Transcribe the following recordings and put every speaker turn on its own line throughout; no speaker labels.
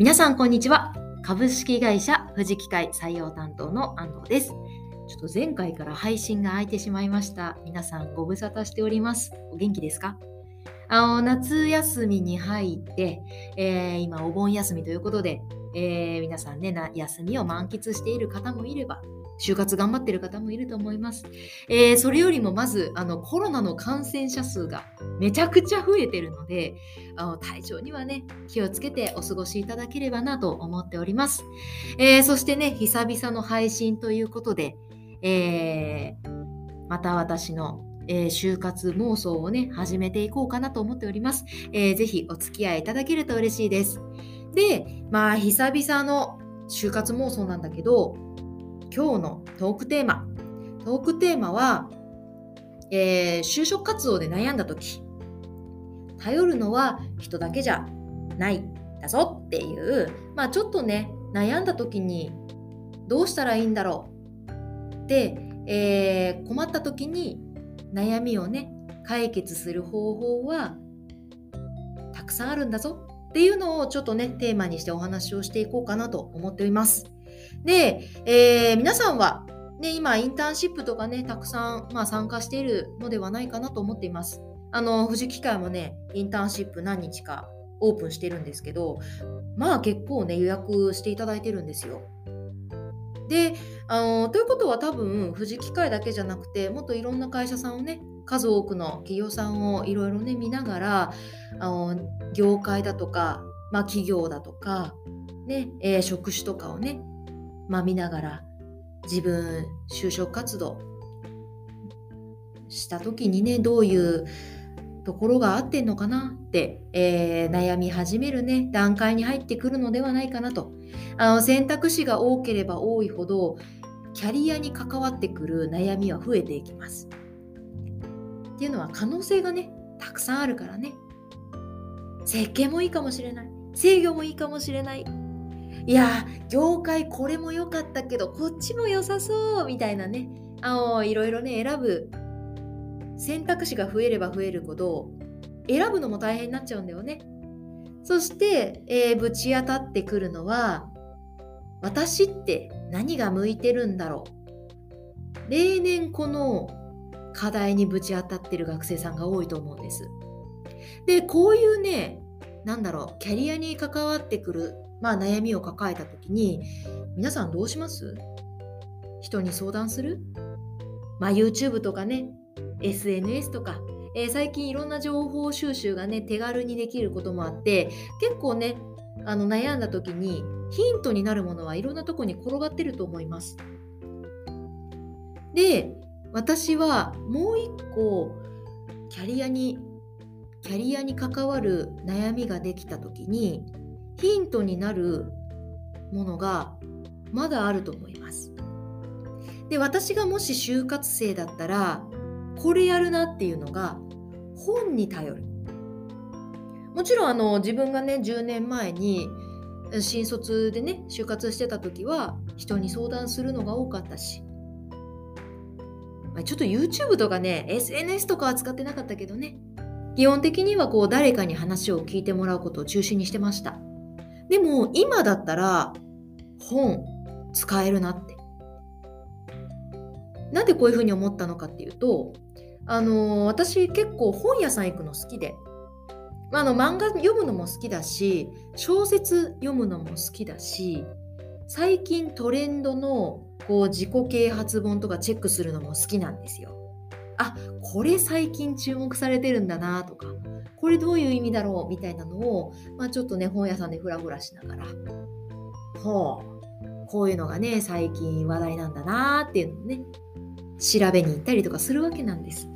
皆さんこんにちは。株式会社富士機械採用担当の安藤です。ちょっと前回から配信が空いてしまいました。皆さんご無沙汰しております。お元気ですか？あの夏休みに入って、えー、今お盆休みということで、えー、皆さんね休みを満喫している方もいれば就活頑張ってる方もいると思います。えー、それよりもまずあのコロナの感染者数がめちゃくちゃ増えてるのであの体調にはね気をつけてお過ごしいただければなと思っております。えー、そしてね久々の配信ということで、えー、また私のえー、就活妄想をね、始めていこうかなと思っております。えー、ぜひお付き合いいただけると嬉しいです。で、まあ、久々の就活妄想なんだけど、今日のトークテーマ。トークテーマは、えー、就職活動で悩んだ時頼るのは人だけじゃないだぞっていう、まあちょっとね、悩んだ時にどうしたらいいんだろうで、えー、困った時に悩みをね、解決する方法はたくさんあるんだぞっていうのをちょっとね、テーマにしてお話をしていこうかなと思っております。で、えー、皆さんは、ね、今、インターンシップとかね、たくさん、まあ、参加しているのではないかなと思っています。あの、富士機械もね、インターンシップ何日かオープンしてるんですけど、まあ結構ね、予約していただいてるんですよ。で、あのということは多分、富士機械だけじゃなくて、もっといろんな会社さんをね、数多くの企業さんをいろいろね、見ながら、あの業界だとか、まあ、企業だとか、ねえー、職種とかをね、まあ、見ながら自分就職活動した時にねどういうところが合ってんのかなって、えー、悩み始めるね段階に入ってくるのではないかなと。あの選択肢が多ければ多いほどキャリアに関わってくる悩みは増えていきます。っていうのは可能性がねたくさんあるからね。設計もいいかもしれない。制御もいいかもしれない。いや業界これも良かったけどこっちも良さそうみたいなね。あのいろいろね選ぶ。選択肢が増えれば増えるほど選ぶのも大変になっちゃうんだよね。そして、えー、ぶち当たってくるのは私って何が向いてるんだろう。例年この課題にぶち当たってる学生さんが多いと思うんです。でこういうねなんだろうキャリアに関わってくるまあ、悩みを抱えた時に皆さんどうします？人に相談する、まあ、YouTube とかね SNS とか、えー、最近いろんな情報収集がね手軽にできることもあって結構ねあの悩んだ時にヒントになるものはいろんなとこに転がってると思います。で私はもう一個キャリアにキャリアに関わる悩みができた時にヒントになるものがまだあると思います。で私がもし就活生だったらこれやるなっていうのが本に頼る。もちろんあの自分がね10年前に新卒でね就活してた時は人に相談するのが多かったし、ちょっと YouTube とかね SNS とかは使ってなかったけどね基本的にはこう誰かに話を聞いてもらうことを中心にしてました。でも今だったら本使えるなって。なんでこういうふうに思ったのかっていうと、あのー、私結構本屋さん行くの好きで、まあの漫画読むのも好きだし、小説読むのも好きだし、最近トレンドのこう自己啓発本とかチェックするのも好きなんですよ。あこれ最近注目されてるんだなとかこれどういう意味だろうみたいなのを、まあ、ちょっとね本屋さんでフラフラしながら。ほう。こういうのがね最近話題なんだなっていうのをね調べに行ったりとかするわけなんです。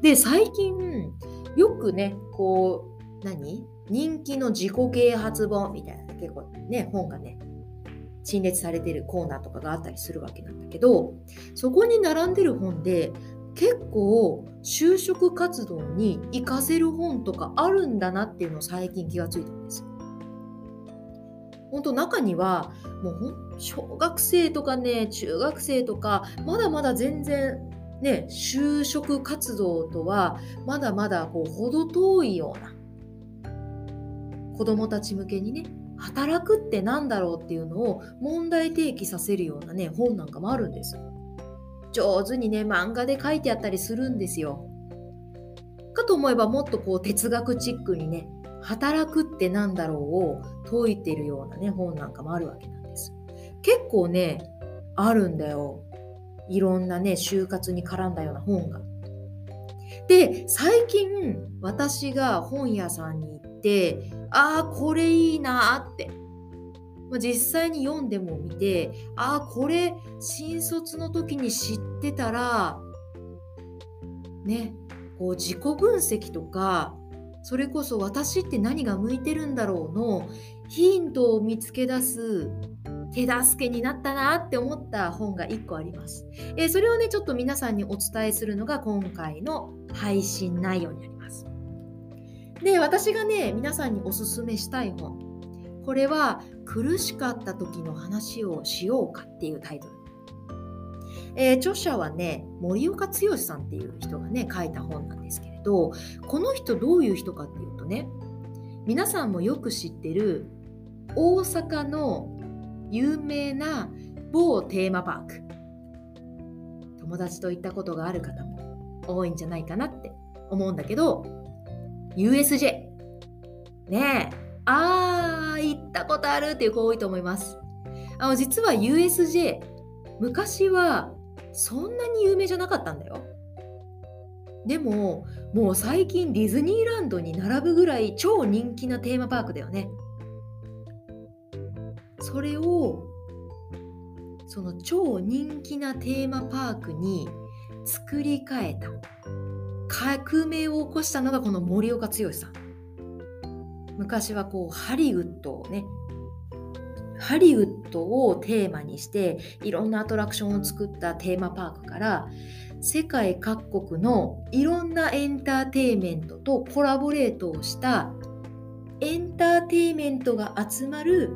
で最近よくねこう何？人気の自己啓発本みたいな結構ね本がね陳列されてるコーナーとかがあったりするわけなんだけどそこに並んでる本で結構就職活動に活かせる本とかあるんだなっていうのを最近気がついたんです。本当中にはもう小学生とかね中学生とかまだまだ全然ね就職活動とはまだまだこう程遠いような子どもたち向けにね働くって何だろうっていうのを問題提起させるようなね本なんかもあるんです上手にね漫画で書いてあったりするんですよ。かと思えばもっとこう哲学チックにね働くって何だろうを説いてるようなね本なんかもあるわけなんです。結構ねあるんだよ。いろんなね就活に絡んだような本が。で最近私が本屋さんに行ってああこれいいなって。ま実際に読んでもみてああこれ新卒の時に知ってたらねこう自己分析とかそれこそ私って何が向いてるんだろうのヒントを見つけ出す手助けになったなって思った本が1個あります。えー、それをね、ちょっと皆さんにお伝えするのが今回の配信内容になります。で、私がね、皆さんにおすすめしたい本。これは苦しかった時の話をしようかっていうタイトル。えー、著者はね、森岡剛さんっていう人がね、書いた本なんですけれど、この人どういう人かっていうとね、皆さんもよく知ってる大阪の有名な某テーマパーク。友達と行ったことがある方も多いんじゃないかなって思うんだけど USJ ねえ。あー行ったことあるっていう子多いと思います。あの実は USJ 昔はそんなに有名じゃなかったんだよ。でももう最近ディズニーランドに並ぶぐらい超人気なテーマパークだよね。それをその超人気なテーマパークに作り変えた。革命を起こしたのがこの森岡剛さん。昔はこうハリウッドをねハリウッドをテーマにしていろんなアトラクションを作ったテーマパークから世界各国のいろんなエンターテイメントとコラボレートをしたエンターテイメントが集まる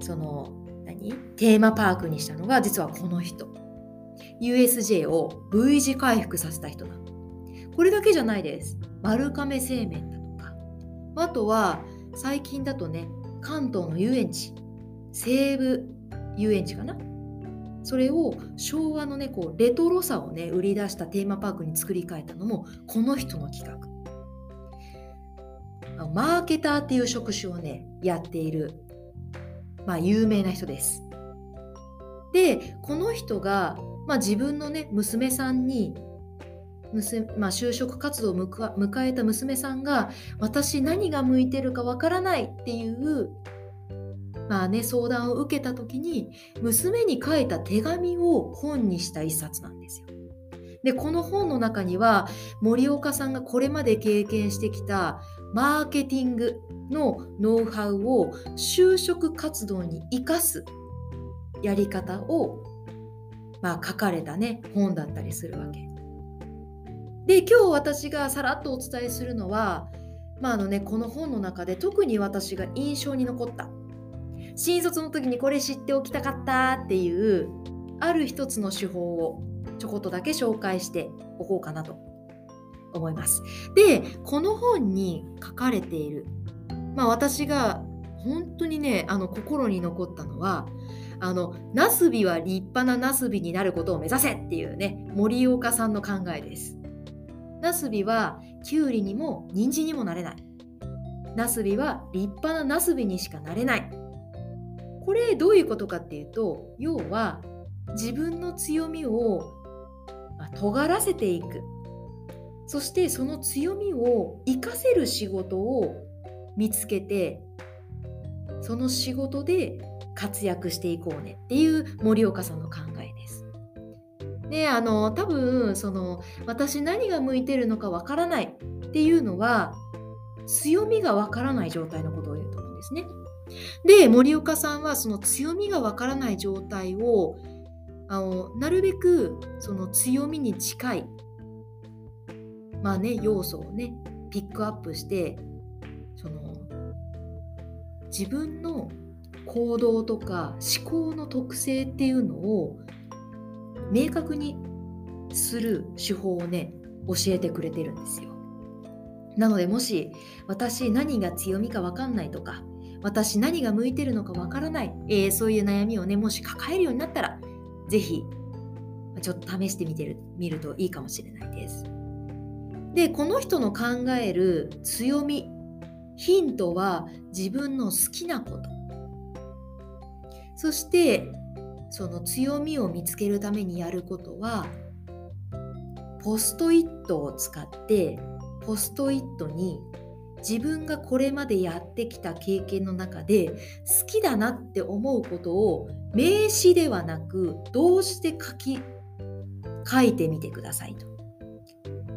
その何？テーマパークにしたのが実はこの人。USJ を V 字回復させた人だこれだけじゃないです。丸亀製麺あとは最近だとね関東の遊園地西武遊園地かな？それを昭和のねこうレトロさをね売り出したテーマパークに作り変えたのもこの人の企画マーケターっていう職種をねやっているまあ、有名な人です。でこの人が、まあ、自分のね娘さんに娘、まあ、就職活動を迎えた娘さんが私何が向いてるかわからないっていうまあね、相談を受けた時に娘に書いた手紙を本にした一冊なんですよ。でこの本の中には森岡さんがこれまで経験してきたマーケティングのノウハウを就職活動に生かすやり方を、まあ、書かれたね本だったりするわけ。で今日私がさらっとお伝えするのは、まああのね、この本の中で特に私が印象に残った新卒の時にこれ知っておきたかったっていうある一つの手法をちょこっとだけ紹介しておこうかなと思います。でこの本に書かれているまあ、私が本当にねあの心に残ったのはあのナスビは立派なナスビになることを目指せっていうね森岡さんの考えです。ナスビはキュウリにも人参にもなれない。ナスビは立派なナスビにしかなれない。これどういうことかっていうと要は自分の強みを、ま、尖らせていくそしてその強みを活かせる仕事を見つけてその仕事で活躍していこうねっていう森岡さんの考えで。あの多分その私何が向いてるのかわからないっていうのは強みがわからない状態のことを言うと思うんですね。で森岡さんはその強みがわからない状態をあのなるべくその強みに近いまあね要素をねピックアップしてその自分の行動とか思考の特性っていうのを明確にする手法をね教えてくれてるんですよ。なのでもし私何が強みか分かんないとか私何が向いてるのかわからない、えー、そういう悩みをねもし抱えるようになったら是非ちょっと試してみてるみるといいかもしれないです。でこの人の考える強みヒントは自分の好きなことそしてその強みを見つけるためにやることはポストイットを使ってポストイットに自分がこれまでやってきた経験の中で好きだなって思うことを名詞ではなく動詞で書き書いてみてくださいと。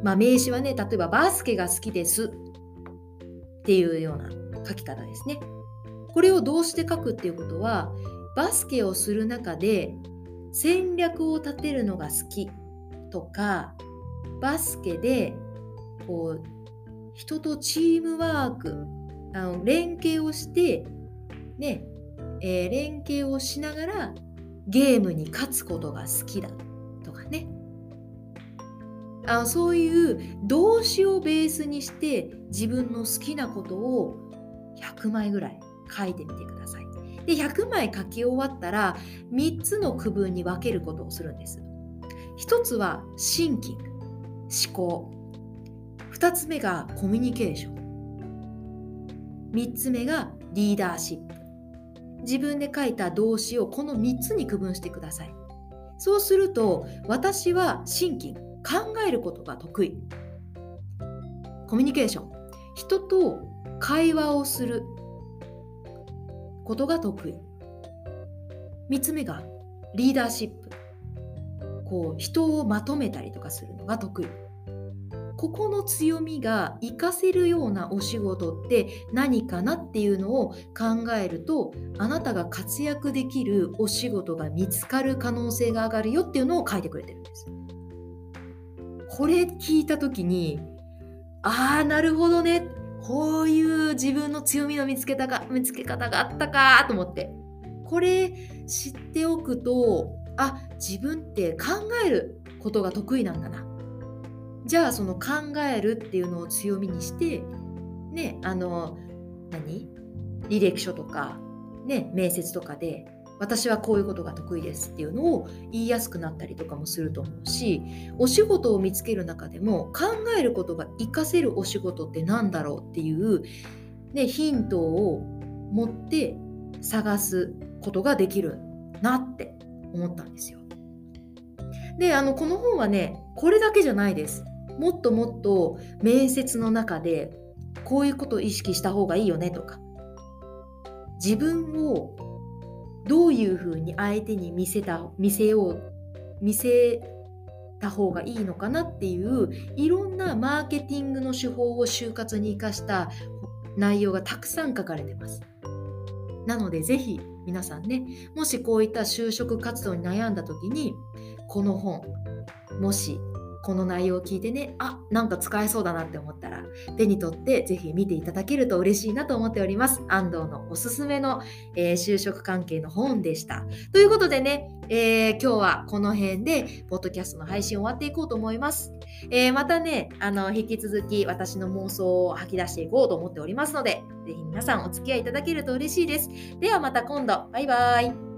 まあ、名詞はね例えばバスケが好きですっていうような書き方ですね。これを動詞で書くっていうことはバスケをする中で戦略を立てるのが好きとかバスケでこう人とチームワークあの連携をしてね、えー、連携をしながらゲームに勝つことが好きだとかね。あそういう動詞をベースにして自分の好きなことを100枚ぐらい書いてみてください。で100枚書き終わったら3つの区分に分けることをするんです。1つはシンキング思考。2つ目がコミュニケーション。3つ目がリーダーシップ。自分で書いた動詞をこの3つに区分してください。そうすると私はシンキング考えることが得意。コミュニケーション。人と会話をする。ことが得意。3つ目がリーダーシップ。こう人をまとめたりとかするのが得意。ここの強みが活かせるようなお仕事って何かなっていうのを考えるとあなたが活躍できるお仕事が見つかる可能性が上がるよっていうのを書いてくれてるんです。これ聞いた時にああなるほどね。こういう自分の強みの見つけたか見つけ方があったかと思って。これ知っておくとあ自分って考えることが得意なんだな。じゃあその考えるっていうのを強みにしてねあの何？履歴書とかね面接とかで私はこういうことが得意ですっていうのを言いやすくなったりとかもすると思うしお仕事を見つける中でも考えることが活かせるお仕事って何だろうっていう、ね、ヒントを持って探すことができるなって思ったんですよ。であのこの本はねこれだけじゃないです。もっともっと面接の中でこういうことを意識した方がいいよねとか自分をどういうふうに相手に見せた見せよう見せた方がいいのかなっていういろんなマーケティングの手法を就活に生かした内容がたくさん書かれてます。なのでぜひ皆さんねもしこういった就職活動に悩んだ時にこの本もしこの内容を聞いてねあなんか使えそうだなって思ったら手に取って是非見ていただけると嬉しいなと思っております安藤のおすすめの、えー、就職関係の本でしたということでね、えー、今日はこの辺でポッドキャストの配信終わっていこうと思いますえー、またね、あの、引き続き私の妄想を吐き出していこうと思っておりますので、ぜひ皆さんお付き合いいただけると嬉しいです。ではまた今度、バイバイ。